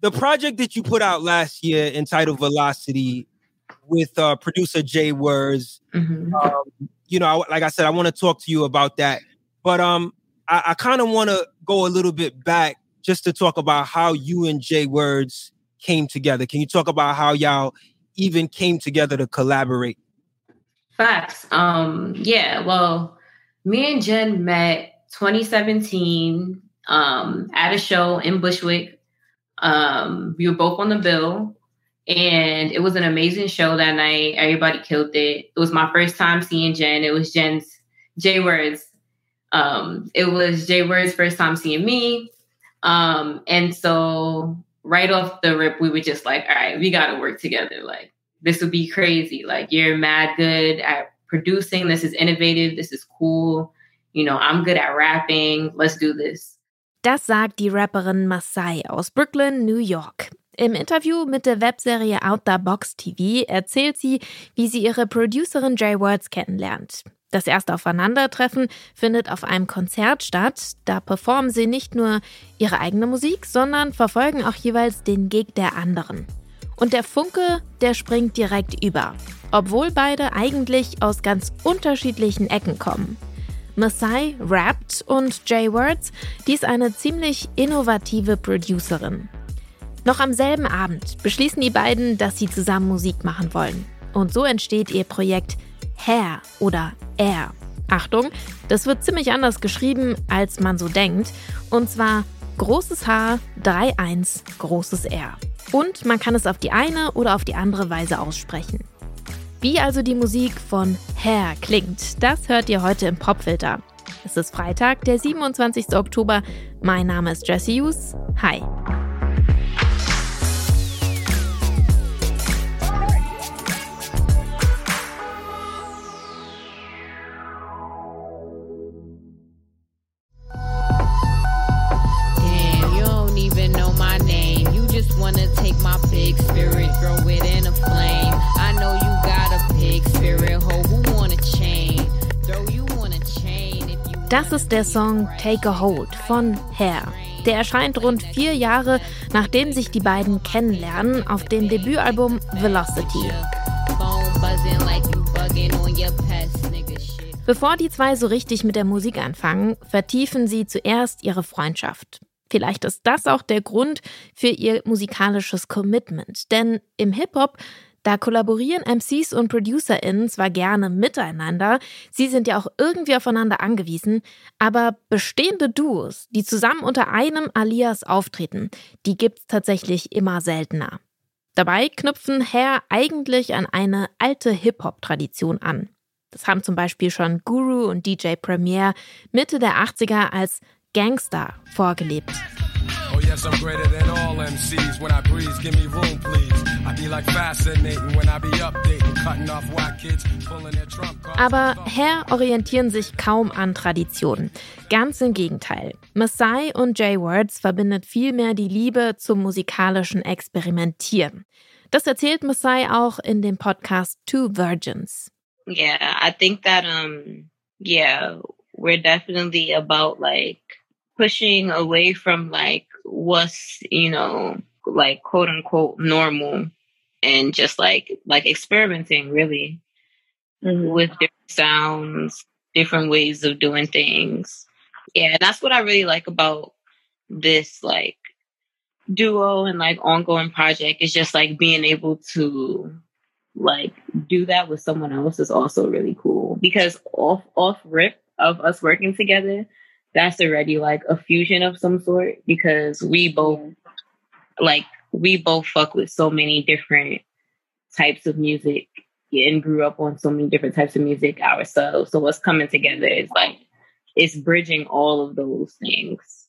the project that you put out last year entitled Velocity with uh, producer Jay Words. Mm-hmm. Um, you know, like I said, I want to talk to you about that. But um, I, I kind of want to go a little bit back just to talk about how you and Jay Words came together. Can you talk about how y'all even came together to collaborate? Facts. Um, yeah, well, me and Jen met 2017 um, at a show in Bushwick. Um, we were both on the bill, and it was an amazing show that night. Everybody killed it. It was my first time seeing Jen. It was Jen's J Words. Um, it was J Words' first time seeing me. Um, and so right off the rip, we were just like, all right, we got to work together. Like, this would be crazy. Like, you're mad good at producing. This is innovative. This is cool. You know, I'm good at rapping. Let's do this. Das sagt die Rapperin Masai aus Brooklyn, New York. Im Interview mit der Webserie Out the Box TV erzählt sie, wie sie ihre Producerin Jay Words kennenlernt. Das erste Aufeinandertreffen findet auf einem Konzert statt. Da performen sie nicht nur ihre eigene Musik, sondern verfolgen auch jeweils den Gig der anderen. Und der Funke, der springt direkt über, obwohl beide eigentlich aus ganz unterschiedlichen Ecken kommen. Masai rappt und Jay Words, die ist eine ziemlich innovative Producerin. Noch am selben Abend beschließen die beiden, dass sie zusammen Musik machen wollen. Und so entsteht ihr Projekt Hair oder Air. Achtung, das wird ziemlich anders geschrieben, als man so denkt. Und zwar großes H, 3-1, großes R. Und man kann es auf die eine oder auf die andere Weise aussprechen. Wie also die Musik von Hair klingt, das hört ihr heute im Popfilter. Es ist Freitag, der 27. Oktober. Mein Name ist Jesse Hughes. Hi. Das ist der Song Take a Hold von Hair. Der erscheint rund vier Jahre, nachdem sich die beiden kennenlernen, auf dem Debütalbum Velocity. Bevor die zwei so richtig mit der Musik anfangen, vertiefen sie zuerst ihre Freundschaft. Vielleicht ist das auch der Grund für ihr musikalisches Commitment, denn im Hip-Hop da kollaborieren MCs und ProducerInnen zwar gerne miteinander, sie sind ja auch irgendwie aufeinander angewiesen, aber bestehende Duos, die zusammen unter einem Alias auftreten, die gibt's tatsächlich immer seltener. Dabei knüpfen Hair eigentlich an eine alte Hip-Hop-Tradition an. Das haben zum Beispiel schon Guru und DJ Premier Mitte der 80er als Gangster vorgelebt. Yes, I'm greater than all MCs. When I breathe, give me room, please. I be like fascinating when I be updating, cutting off white kids, pulling their trump cards. Aber Hair orientieren sich kaum an Traditionen. Ganz im Gegenteil. Masai und Jay Words verbindet vielmehr die Liebe zum musikalischen Experimentieren. Das erzählt Masai auch in dem Podcast Two Virgins. Yeah, I think that um yeah, we're definitely about like pushing away from like what's, you know, like quote unquote normal and just like like experimenting really mm-hmm. with different sounds, different ways of doing things. Yeah, that's what I really like about this like duo and like ongoing project is just like being able to like do that with someone else is also really cool because off off rip of us working together that's already like a fusion of some sort because we both like we both fuck with so many different types of music and grew up on so many different types of music ourselves. So what's coming together is like it's bridging all of those things.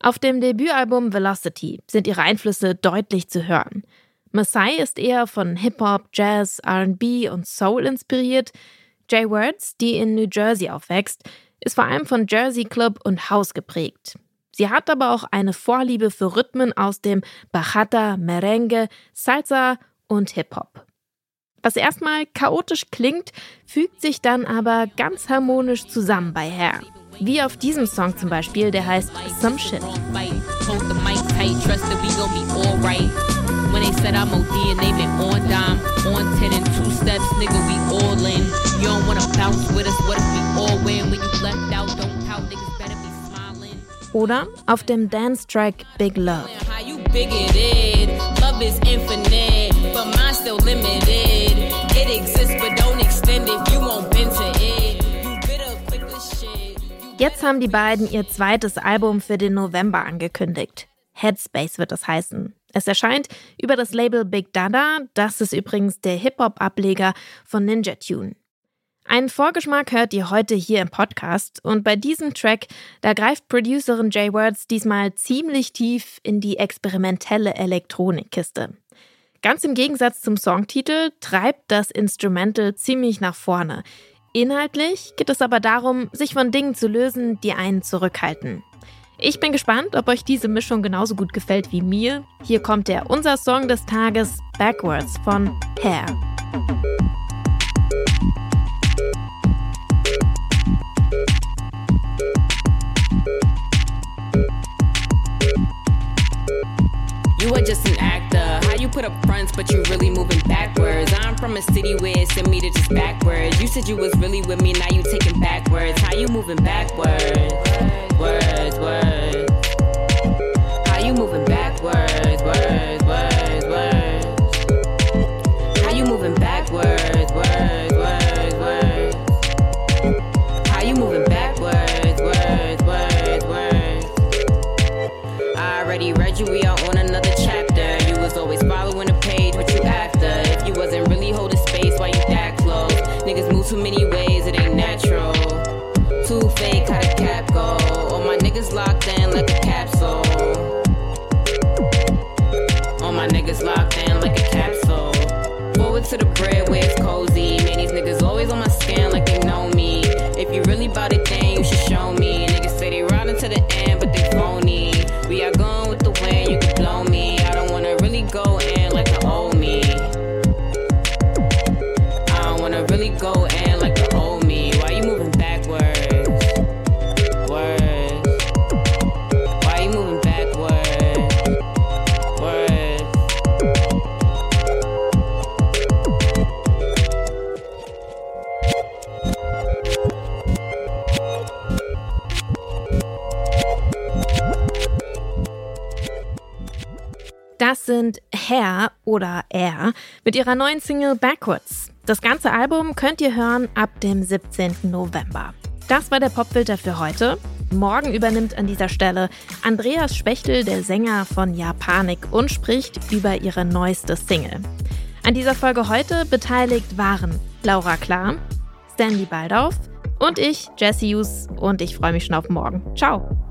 Auf dem Debütalbum Velocity sind ihre Einflüsse deutlich zu hören. Masai ist eher von Hip-Hop, Jazz, RB und Soul inspiriert. Jay Words, die in New Jersey aufwächst, ist vor allem von Jersey Club und House geprägt. Sie hat aber auch eine Vorliebe für Rhythmen aus dem Bachata, Merengue, Salsa und Hip-Hop. Was erstmal chaotisch klingt, fügt sich dann aber ganz harmonisch zusammen bei Hair. Wie auf diesem Song zum Beispiel, der heißt Some Shit. When they said I'm OD and they been on dime, on 10 and two steps, nigga, we all in. You don't wanna bounce with us, what if we all win? When you left out, don't pout, niggas better be smiling. Oder auf dem Dance-Track Big Love. How you bigoted, love is infinite, but mine still limited. It exists, but don't extend it, you won't bend to it. Jetzt haben die beiden ihr zweites Album für den November angekündigt. Headspace wird es heißen. Es erscheint über das Label Big Dada, das ist übrigens der Hip-Hop-Ableger von Ninja Tune. Einen Vorgeschmack hört ihr heute hier im Podcast und bei diesem Track, da greift Producerin Jay Words diesmal ziemlich tief in die experimentelle Elektronikkiste. Ganz im Gegensatz zum Songtitel treibt das Instrumental ziemlich nach vorne. Inhaltlich geht es aber darum, sich von Dingen zu lösen, die einen zurückhalten. Ich bin gespannt, ob euch diese Mischung genauso gut gefällt wie mir. Hier kommt der unser Song des Tages Backwards von Hair. You are just an actor. How you put up fronts, but you really moving backwards. I'm from a city where it sent me to just backwards. You said you was really with me, now you taking backwards. How you moving backwards? Words, words. How you moving backwards? Words, words, words. How you moving backwards? Words, words, words. How you moving backwards? Words, words, words. I already read you, we are on another chapter. You was always following the page, what you after? If you wasn't really holding space, why you that close? Niggas move too many ways, in like the old me. Why you moving backwards? Words. Why you moving backwards? Das sind Hair oder Air mit ihrer neuen Single Backwards. Das ganze Album könnt ihr hören ab dem 17. November. Das war der Popfilter für heute. Morgen übernimmt an dieser Stelle Andreas Spechtel, der Sänger von Japanik, und spricht über ihre neueste Single. An dieser Folge heute beteiligt waren Laura Klar, Stanley Baldauf und ich, Jesse Hughes, und ich freue mich schon auf morgen. Ciao!